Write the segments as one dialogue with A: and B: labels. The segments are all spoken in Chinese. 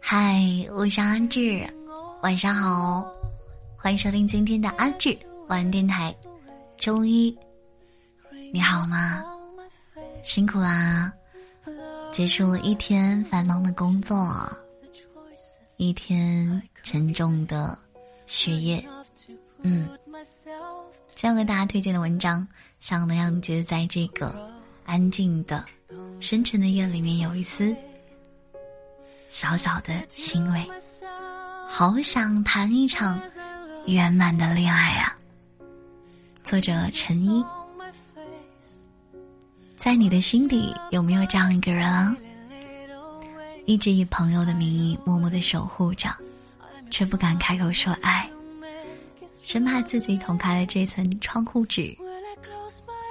A: 嗨，我是阿志，晚上好，欢迎收听今天的阿志晚电台。周一，你好吗？辛苦啦，结束了一天繁忙的工作，一天沉重的学业。嗯，今天给大家推荐的文章，想能让你觉得在这个安静的、深沉的夜里面有一丝小小的欣慰。好想谈一场圆满的恋爱啊！作者陈一，在你的心底有没有这样一个人啊？一直以朋友的名义默默的守护着，却不敢开口说爱。生怕自己捅开了这层窗户纸，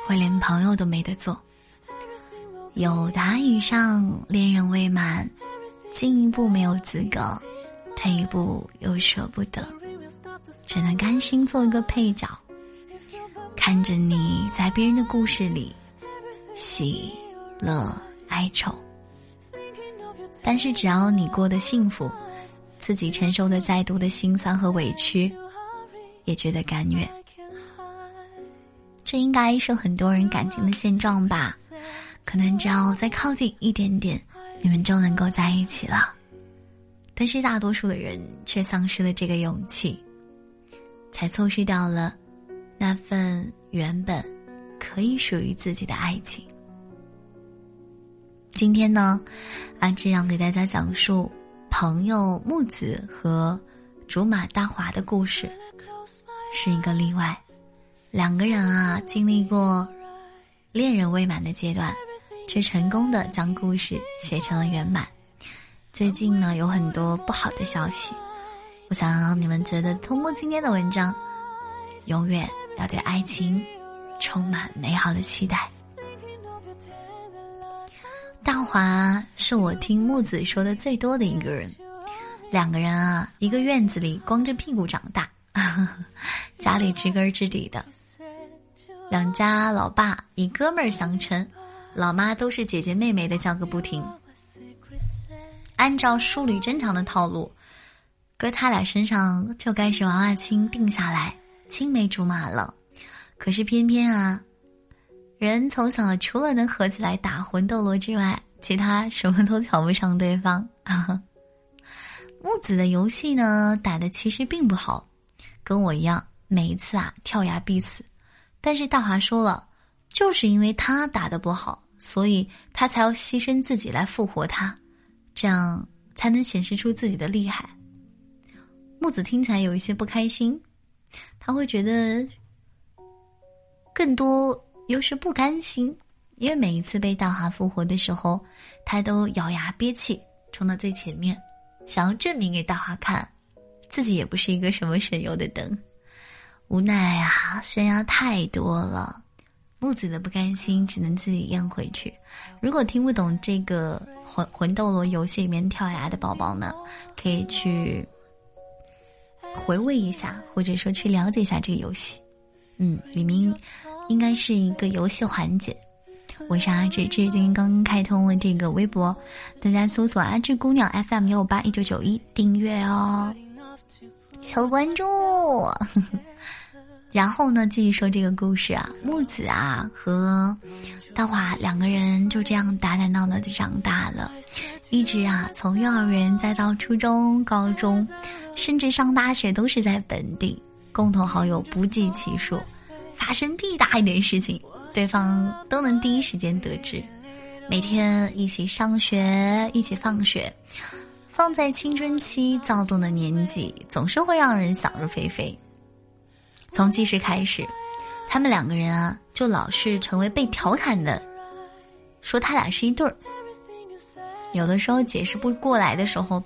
A: 会连朋友都没得做。有达以上，恋人未满，进一步没有资格，退一步又舍不得，只能甘心做一个配角，看着你在别人的故事里喜乐哀愁。但是只要你过得幸福，自己承受的再多的心酸和委屈。也觉得甘愿，这应该是很多人感情的现状吧？可能只要再靠近一点点，你们就能够在一起了。但是大多数的人却丧失了这个勇气，才错失掉了那份原本可以属于自己的爱情。今天呢，阿志要给大家讲述朋友木子和竹马大华的故事。是一个例外，两个人啊，经历过恋人未满的阶段，却成功的将故事写成了圆满。最近呢，有很多不好的消息，我想让你们觉得，通过今天的文章，永远要对爱情充满美好的期待。大华是我听木子说的最多的一个人，两个人啊，一个院子里光着屁股长大。家里知根知底的，两家老爸以哥们儿相称，老妈都是姐姐妹妹的叫个不停。按照书里正常的套路，搁他俩身上就该是娃娃亲定下来，青梅竹马了。可是偏偏啊，人从小除了能合起来打魂斗罗之外，其他什么都瞧不上对方。木子的游戏呢，打的其实并不好。跟我一样，每一次啊跳崖必死，但是大华说了，就是因为他打的不好，所以他才要牺牲自己来复活他，这样才能显示出自己的厉害。木子听起来有一些不开心，他会觉得更多又是不甘心，因为每一次被大华复活的时候，他都咬牙憋气冲到最前面，想要证明给大华看。自己也不是一个什么省油的灯，无奈啊，悬崖太多了，木子的不甘心只能自己咽回去。如果听不懂这个魂魂斗罗游戏里面跳崖的宝宝呢，可以去回味一下，或者说去了解一下这个游戏。嗯，里面应该是一个游戏环节。我是阿志，至今刚开通了这个微博，大家搜索“阿志姑娘 FM 幺五八一九九一”订阅哦。求关注，然后呢？继续说这个故事啊。木子啊和大华两个人就这样打打闹闹的长大了，一直啊从幼儿园再到初中、高中，甚至上大学都是在本地，共同好友不计其数，发生屁大一点事情，对方都能第一时间得知。每天一起上学，一起放学。放在青春期躁动的年纪，总是会让人想入非非。从记事开始，他们两个人啊，就老是成为被调侃的，说他俩是一对儿。有的时候解释不过来的时候，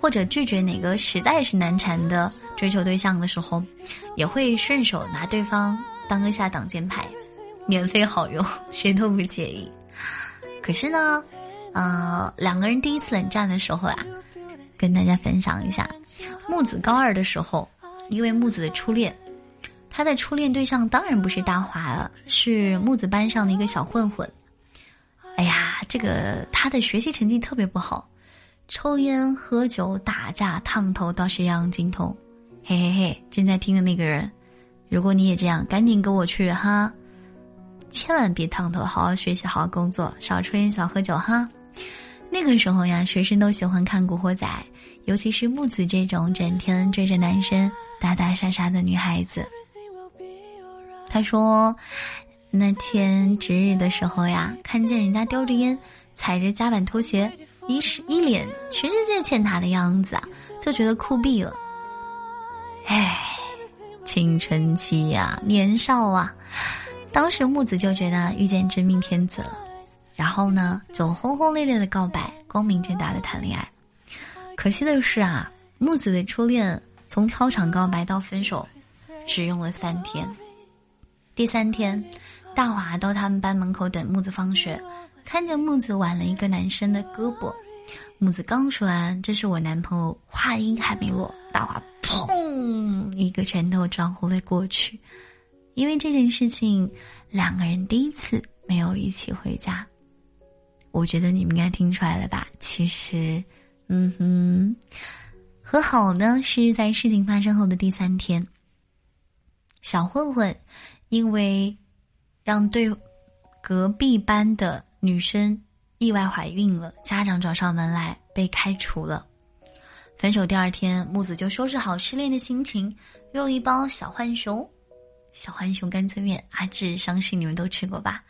A: 或者拒绝哪个实在是难缠的追求对象的时候，也会顺手拿对方当个下挡箭牌，免费好用，谁都不介意。可是呢，呃，两个人第一次冷战的时候啊。跟大家分享一下，木子高二的时候，因为木子的初恋，他的初恋对象当然不是大华了，是木子班上的一个小混混。哎呀，这个他的学习成绩特别不好，抽烟、喝酒、打架、烫头倒是样样精通。嘿嘿嘿，正在听的那个人，如果你也这样，赶紧跟我去哈！千万别烫头，好好学习，好好工作，少抽烟，少喝酒哈。那个时候呀，学生都喜欢看《古惑仔》，尤其是木子这种整天追着男生打打杀杀的女孩子。他说，那天值日的时候呀，看见人家叼着烟，踩着夹板拖鞋，一是一脸全世界欠他的样子啊，就觉得酷毙了。哎，青春期呀，年少啊，当时木子就觉得遇见真命天子了。然后呢，就轰轰烈烈的告白，光明正大的谈恋爱。可惜的是啊，木子的初恋从操场告白到分手，只用了三天。第三天，大华到他们班门口等木子放学，看见木子挽了一个男生的胳膊。木子刚说完“这是我男朋友”，话音还没落，大华砰一个拳头撞呼了过去。因为这件事情，两个人第一次没有一起回家。我觉得你们应该听出来了吧？其实，嗯哼，和好呢是在事情发生后的第三天。小混混因为让对隔壁班的女生意外怀孕了，家长找上门来被开除了。分手第二天，木子就收拾好失恋的心情，用一包小浣熊、小浣熊干脆面，阿志相信你们都吃过吧。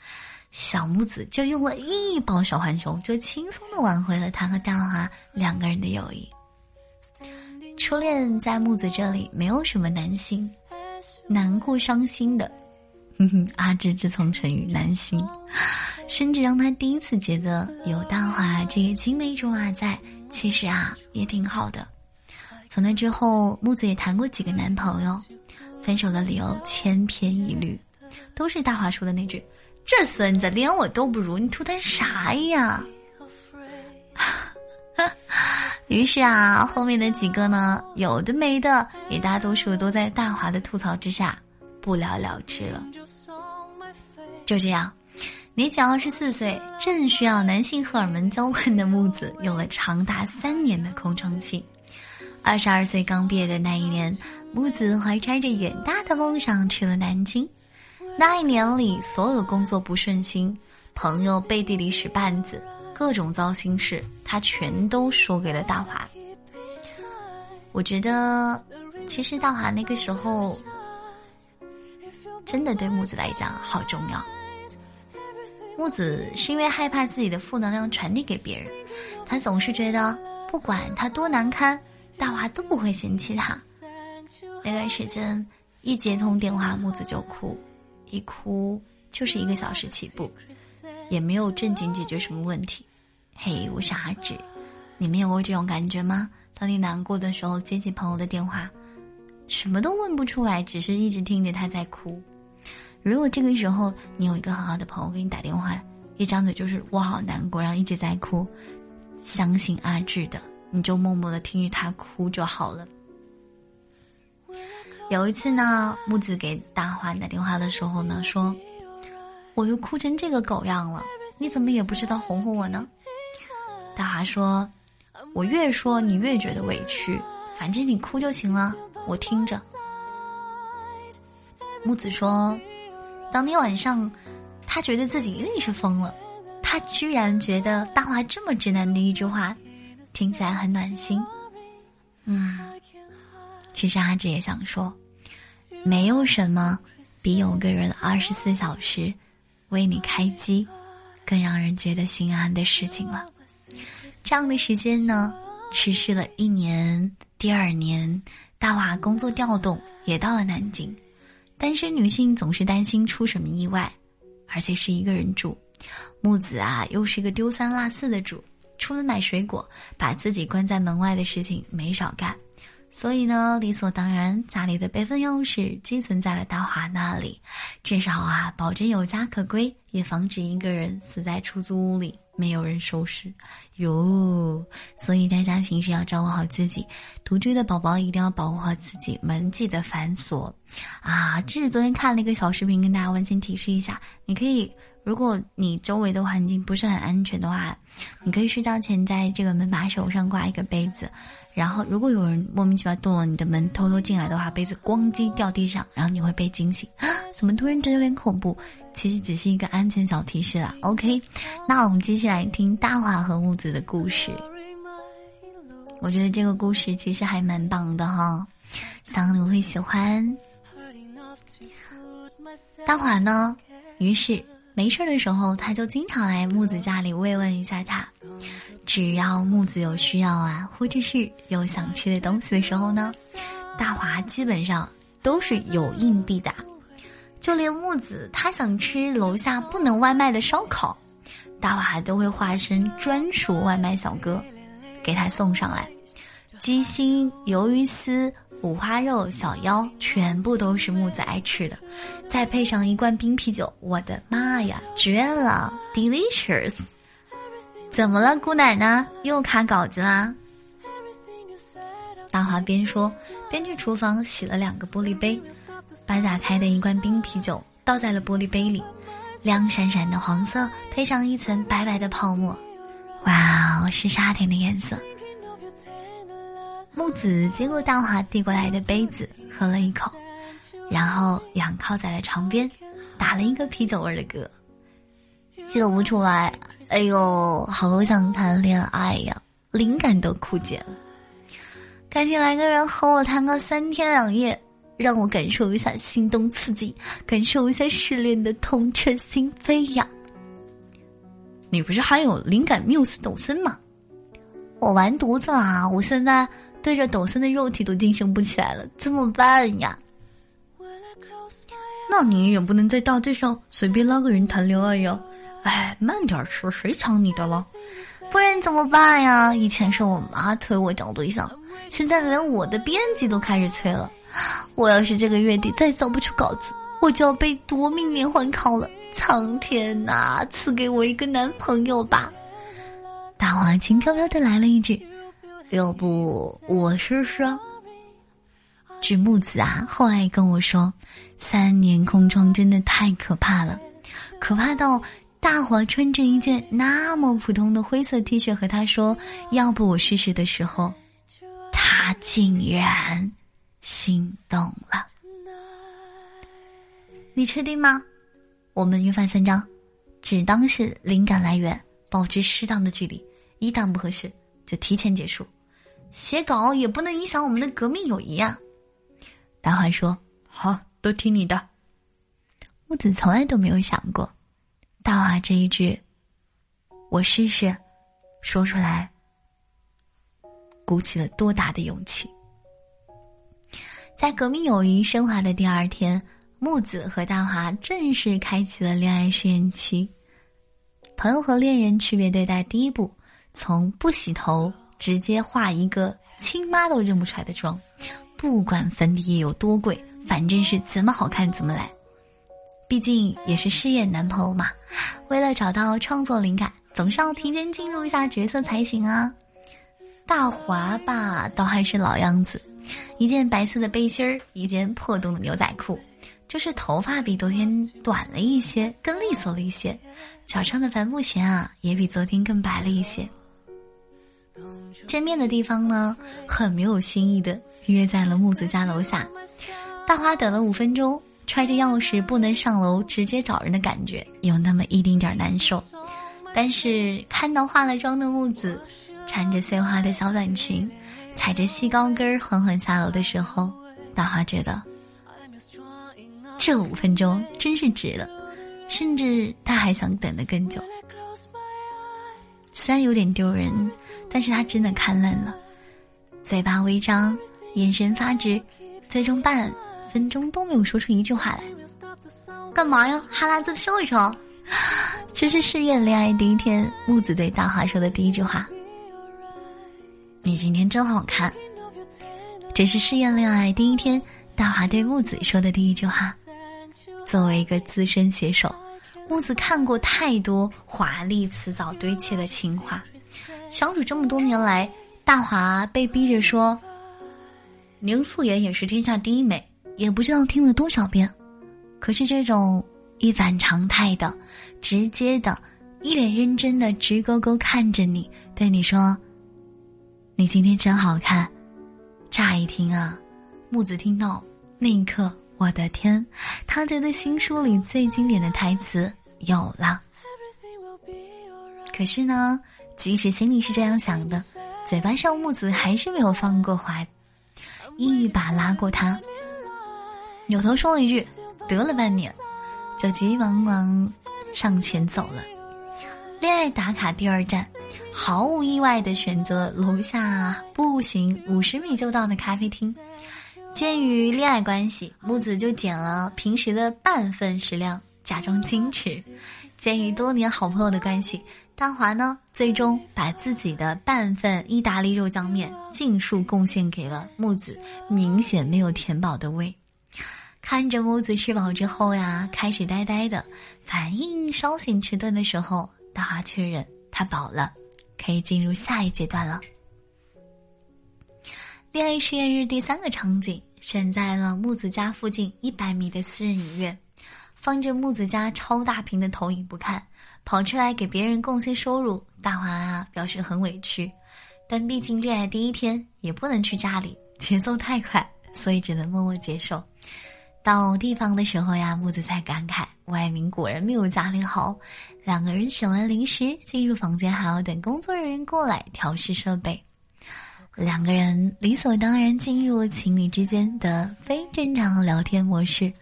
A: 小木子就用了一包小浣熊，就轻松的挽回了他和大华两个人的友谊。初恋在木子这里没有什么难心、难过、伤心的。哼哼，阿志自从成语难心，甚至让他第一次觉得有大华这个青梅竹马在，其实啊也挺好的。从那之后，木子也谈过几个男朋友，分手的理由千篇一律，都是大华说的那句。这孙子连我都不如，你图他啥呀？于是啊，后面的几个呢，有的没的，也大多数都在大华的吐槽之下不了了之了。就这样，年仅二十四岁，正需要男性荷尔蒙交换的木子，有了长达三年的空窗期。二十二岁刚毕业的那一年，木子怀揣着远大的梦想去了南京。那一年里，所有工作不顺心，朋友背地里使绊子，各种糟心事，他全都说给了大华。我觉得，其实大华那个时候，真的对木子来讲好重要。木子是因为害怕自己的负能量传递给别人，他总是觉得不管他多难堪，大华都不会嫌弃他。那段时间，一接通电话，木子就哭。一哭就是一个小时起步，也没有正经解决什么问题。嘿，我是阿志，你们有过这种感觉吗？当你难过的时候，接起朋友的电话，什么都问不出来，只是一直听着他在哭。如果这个时候你有一个很好的朋友给你打电话，一张嘴就是我好难过，然后一直在哭，相信阿志的，你就默默的听着他哭就好了。有一次呢，木子给大华打电话的时候呢，说：“我又哭成这个狗样了，你怎么也不知道哄哄我呢？”大华说：“我越说你越觉得委屈，反正你哭就行了，我听着。”木子说：“当天晚上，他觉得自己一定是疯了，他居然觉得大华这么直男的一句话，听起来很暖心。”嗯。其实阿志也想说，没有什么比有个人二十四小时为你开机更让人觉得心安的事情了。这样的时间呢，持续了一年。第二年，大华工作调动也到了南京。单身女性总是担心出什么意外，而且是一个人住。木子啊，又是一个丢三落四的主，除了买水果，把自己关在门外的事情没少干。所以呢，理所当然，家里的备份钥匙寄存在了大华那里，至少啊，保证有家可归，也防止一个人死在出租屋里，没有人收拾。哟，所以大家平时要照顾好自己，独居的宝宝一定要保护好自己，门记得反锁。啊，这是昨天看了一个小视频，跟大家温馨提示一下，你可以如果你周围的环境不是很安全的话，你可以睡觉前在这个门把手上挂一个杯子，然后如果有人莫名其妙动了你的门，偷偷进来的话，杯子咣叽掉地上，然后你会被惊醒。啊，怎么突然觉得有点恐怖？其实只是一个安全小提示啦。OK，那我们继续来听大华和木子的故事。我觉得这个故事其实还蛮棒的哈，希望你会喜欢。大华呢，于是。没事的时候，他就经常来木子家里慰问一下他。只要木子有需要啊，或者是有想吃的东西的时候呢，大华基本上都是有应必答。就连木子他想吃楼下不能外卖的烧烤，大华都会化身专属外卖小哥，给他送上来。鸡心、鱿鱼丝。五花肉、小腰，全部都是木子爱吃的，再配上一罐冰啤酒，我的妈呀，绝了，delicious！怎么了，姑奶奶又卡稿子啦？大华边说边去厨房洗了两个玻璃杯，把打开的一罐冰啤酒倒在了玻璃杯里，亮闪闪的黄色配上一层白白的泡沫，哇哦，是夏天的颜色。木子接过大华递过来的杯子，喝了一口，然后仰靠在了床边，打了一个啤酒味的嗝，笑不出来。哎呦，好想谈恋爱呀，灵感都枯竭了。赶紧来个人和我谈个三天两夜，让我感受一下心动刺激，感受一下失恋的痛彻心扉呀！你不是还有灵感缪斯抖森吗？我完犊子啦！我现在。对着抖森的肉体都精神不起来了，怎么办呀？那你也不能在大街上随便拉个人谈恋爱呀！哎，慢点吃，谁抢你的了？不然怎么办呀？以前是我妈催我找对象，现在连我的编辑都开始催了。我要是这个月底再交不出稿子，我就要被夺命连环考了！苍天呐，赐给我一个男朋友吧！大王轻飘飘的来了一句。要不我试试？据木子啊，后来跟我说，三年空窗真的太可怕了，可怕到大华穿着一件那么普通的灰色 T 恤和他说：“要不我试试”的时候，他竟然心动了。你确定吗？我们约法三章，只当是灵感来源，保持适当的距离，一旦不合适就提前结束。写稿也不能影响我们的革命友谊啊！大华说：“好，都听你的。”木子从来都没有想过，大华这一句“我试试”，说出来，鼓起了多大的勇气。在革命友谊升华的第二天，木子和大华正式开启了恋爱试验期。朋友和恋人区别对待第一步，从不洗头。直接化一个亲妈都认不出来的妆，不管粉底液有多贵，反正是怎么好看怎么来。毕竟也是事业男朋友嘛，为了找到创作灵感，总是要提前进入一下角色才行啊。大华吧，倒还是老样子，一件白色的背心儿，一件破洞的牛仔裤，就是头发比昨天短了一些，更利索了一些，脚上的帆布鞋啊，也比昨天更白了一些。见面的地方呢，很没有新意的约在了木子家楼下。大花等了五分钟，揣着钥匙不能上楼直接找人的感觉有那么一丁点儿难受。但是看到化了妆的木子，穿着碎花的小短裙，踩着细高跟缓缓下楼的时候，大花觉得这五分钟真是值了，甚至他还想等得更久。虽然有点丢人。但是他真的看愣了，嘴巴微张，眼神发直，最终半分钟都没有说出一句话来。干嘛呀？哈喇子笑一笑。这是试验恋爱第一天，木子对大华说的第一句话。你今天真好看。这是试验恋爱第一天，大华对木子说的第一句话。作为一个资深写手，木子看过太多华丽辞藻堆砌的情话。相处这么多年来，大华被逼着说：“宁素颜也是天下第一美。”也不知道听了多少遍，可是这种一反常态的、直接的、一脸认真的直勾勾看着你，对你说：“你今天真好看。”乍一听啊，木子听到那一刻，我的天，他觉得新书里最经典的台词有了。可是呢，即使心里是这样想的，嘴巴上木子还是没有放过怀，一把拉过他，扭头说了一句：“得了半年。”就急急忙忙上前走了。恋爱打卡第二站，毫无意外的选择楼下步行五十米就到的咖啡厅。鉴于恋爱关系，木子就减了平时的半份食量，假装矜持。鉴于多年好朋友的关系，大华呢最终把自己的半份意大利肉酱面尽数贡献给了木子，明显没有填饱的胃。看着木子吃饱之后呀，开始呆呆的，反应稍显迟钝的时候，大华确认他饱了，可以进入下一阶段了。恋爱试验日第三个场景选在了木子家附近一百米的私人影院，放着木子家超大屏的投影不看，跑出来给别人贡献收入，大华啊表示很委屈，但毕竟恋爱第一天也不能去家里，节奏太快，所以只能默默接受。到地方的时候呀，木子才感慨外面果然没有家里好。两个人选完零食，进入房间还要等工作人员过来调试设备。两个人理所当然进入情侣之间的非正常聊天模式。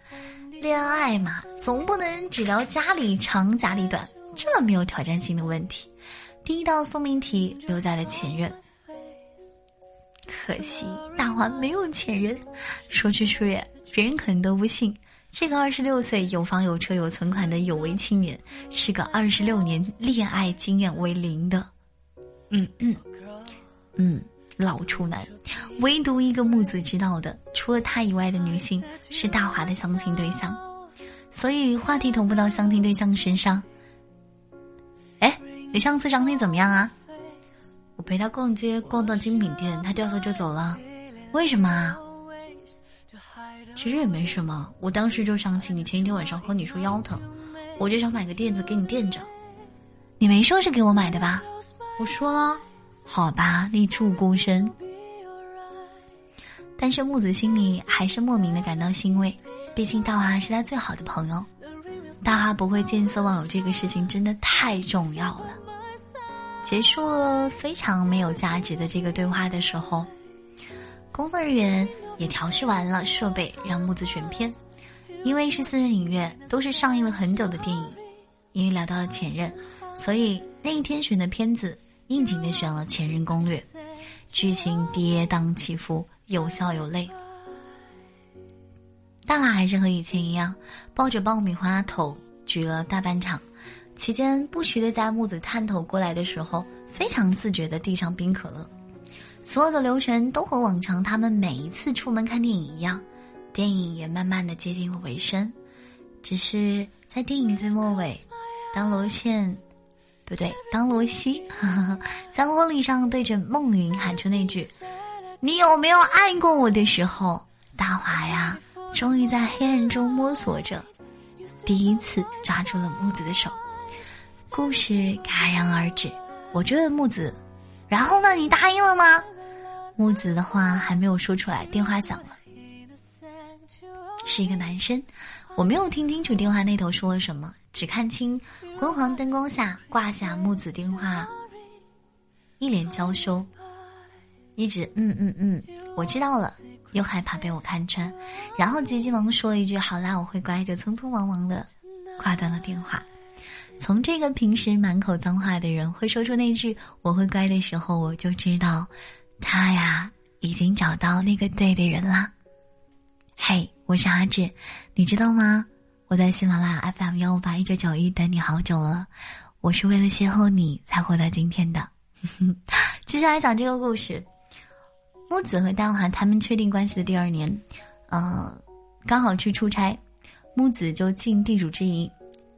A: 恋爱嘛，总不能只聊家里长家里短，这么没有挑战性的问题。第一道送命题留在了前任。可惜大华没有前任，说去说也。别人可能都不信，这个二十六岁有房有车有存款的有为青年，是个二十六年恋爱经验为零的，嗯嗯嗯老处男。唯独一个木子知道的，除了他以外的女性是大华的相亲对象，所以话题同步到相亲对象身上。哎，你上次相亲怎么样啊？我陪他逛街，逛到精品店，他掉头就走了，为什么啊？其实也没什么，我当时就想起你前一天晚上和你说腰疼，我就想买个垫子给你垫着。你没说是给我买的吧？我说了，好吧，立柱孤身。但是木子心里还是莫名的感到欣慰，毕竟大华是他最好的朋友，大华不会见色忘友这个事情真的太重要了。结束了非常没有价值的这个对话的时候，工作人员。也调试完了设备，让木子选片。因为是私人影院，都是上映了很久的电影。因为聊到了前任，所以那一天选的片子应景的选了《前任攻略》，剧情跌宕起伏，有笑有泪。大华还是和以前一样，抱着爆米花头举了大半场，期间不时的在木子探头过来的时候，非常自觉的递上冰可乐。所有的流程都和往常他们每一次出门看电影一样，电影也慢慢的接近了尾声，只是在电影最末尾，当罗茜，不对，当罗西 在婚礼上对着孟云喊出那句“你有没有爱过我”的时候，大华呀，终于在黑暗中摸索着，第一次抓住了木子的手，故事戛然而止。我追问木子，然后呢？你答应了吗？木子的话还没有说出来，电话响了，是一个男生。我没有听清楚电话那头说了什么，只看清昏黄灯光下挂下木子电话，一脸娇羞，一直嗯嗯嗯，我知道了，又害怕被我看穿，然后急急忙说了一句“好啦，我会乖”，就匆匆忙忙的挂断了电话。从这个平时满口脏话的人会说出那句“我会乖”的时候，我就知道。他呀，已经找到那个对的人啦。嘿，我是阿志，你知道吗？我在喜马拉雅 FM 幺五八一九九一等你好久了。我是为了邂逅你才活到今天的。接下来讲这个故事。木子和大华他们确定关系的第二年，呃，刚好去出差，木子就尽地主之谊，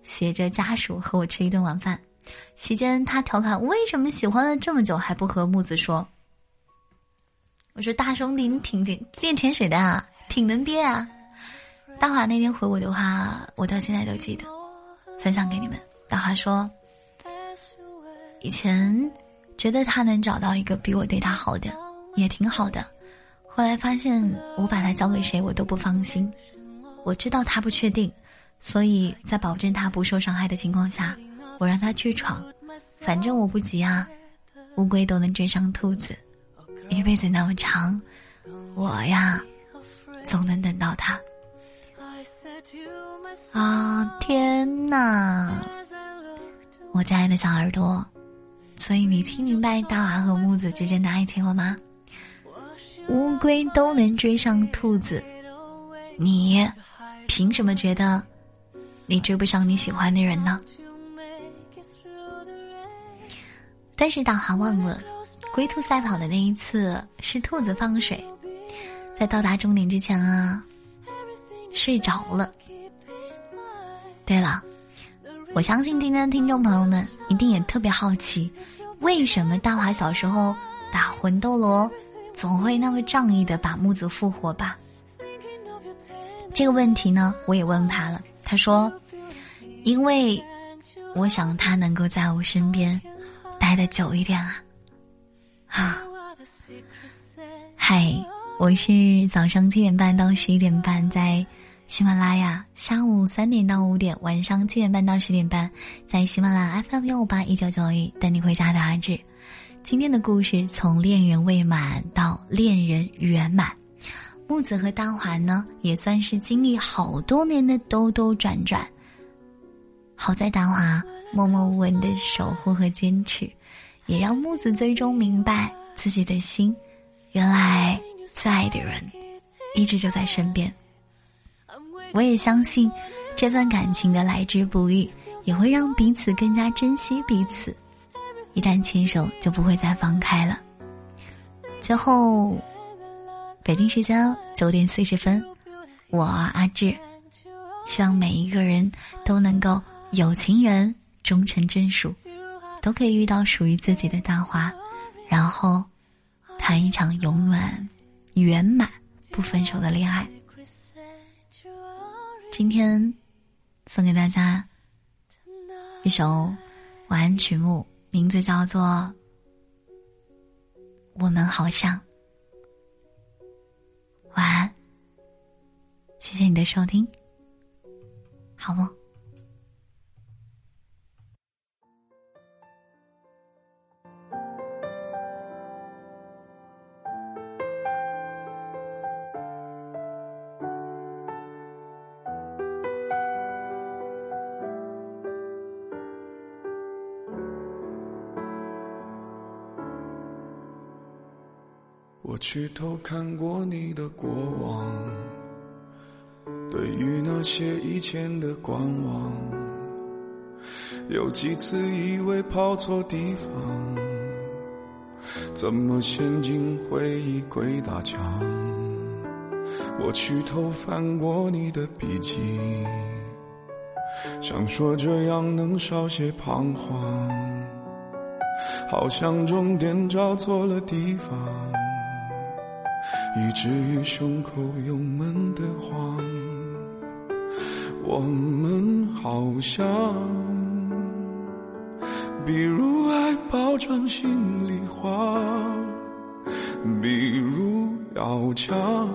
A: 携着家属和我吃一顿晚饭。席间，他调侃：“为什么喜欢了这么久还不和木子说？”我说大兄弟，你挺挺练潜水的啊，挺能憋啊。大华那天回我的话，我到现在都记得。分享给你们。大华说，以前觉得他能找到一个比我对他好的，也挺好的。后来发现，我把他交给谁，我都不放心。我知道他不确定，所以在保证他不受伤害的情况下，我让他去闯。反正我不急啊，乌龟都能追上兔子，一辈子那么长，我呀，总能等到他。啊，天哪！我亲爱的小耳朵，所以你听明白大娃和木子之间的爱情了吗？乌龟都能追上兔子，你凭什么觉得你追不上你喜欢的人呢？但是大华忘了，龟兔赛跑的那一次是兔子放水，在到达终点之前啊，睡着了。对了，我相信今天的听众朋友们一定也特别好奇，为什么大华小时候打魂斗罗总会那么仗义的把木子复活吧？这个问题呢，我也问他了，他说：“因为我想他能够在我身边。”待的久一点啊！啊，嗨，我是早上七点半到十一点半在喜马拉雅，下午三点到五点，晚上七点半到十点半在喜马拉雅 FM 幺五八一九九一等你回家的阿志。今天的故事从恋人未满到恋人圆满，木子和大华呢也算是经历好多年的兜兜转转。好在大华默默无闻的守护和坚持。也让木子最终明白自己的心，原来最爱的人一直就在身边。我也相信，这份感情的来之不易，也会让彼此更加珍惜彼此。一旦牵手，就不会再放开了。最后，北京时间九点四十分，我阿志，希望每一个人都能够有情人终成眷属。都可以遇到属于自己的大花，然后谈一场永远圆满不分手的恋爱。今天送给大家一首晚安曲目，名字叫做《我们好像》。晚安，谢谢你的收听，好梦。
B: 我去偷看过你的过往，对于那些以前的观望，有几次以为跑错地方，怎么陷进回忆鬼打墙？我去偷翻过你的笔记，想说这样能少些彷徨，好像终点找错了地方。以至于胸口有闷的慌，我们好像，比如爱包装心里话，比如要强，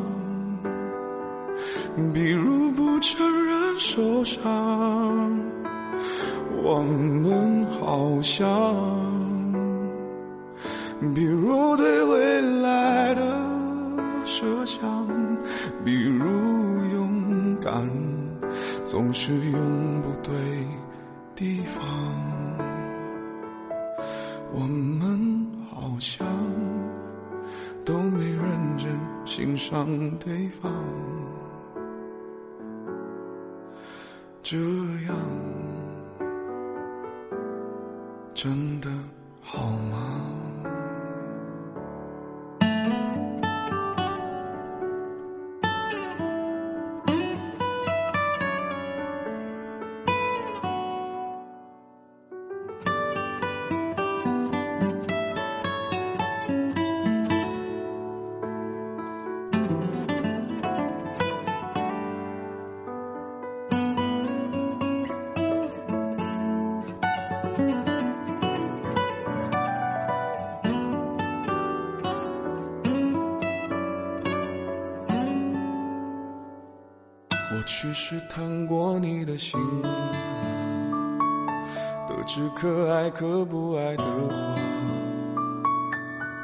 B: 比如不承认受伤，我们好像，比如是用不对地方。我们好像都没认真欣赏对方，这样真的好吗？我去试探过你的心，得知可爱可不爱的话，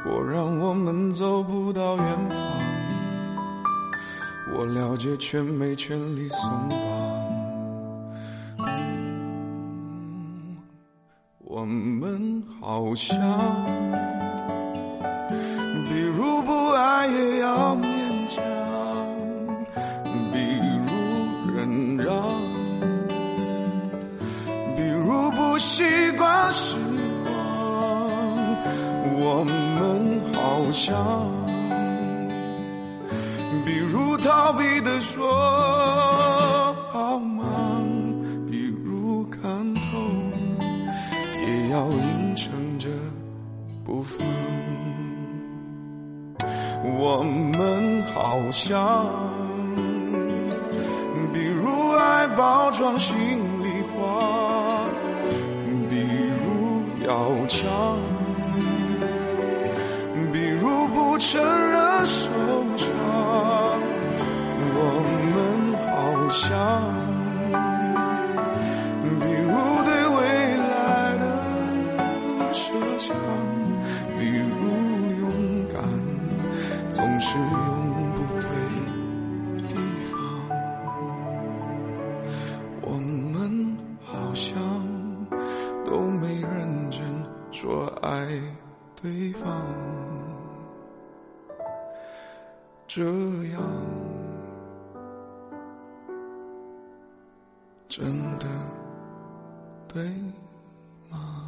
B: 果然我们走不到远方。我了解，却没权利松绑。我们好像，好像，比如逃避的说好吗？比如看透。也要硬撑着不放。我们好像，比如爱包装心里话，比如要强，受伤。我们好像。这样真的。对吗？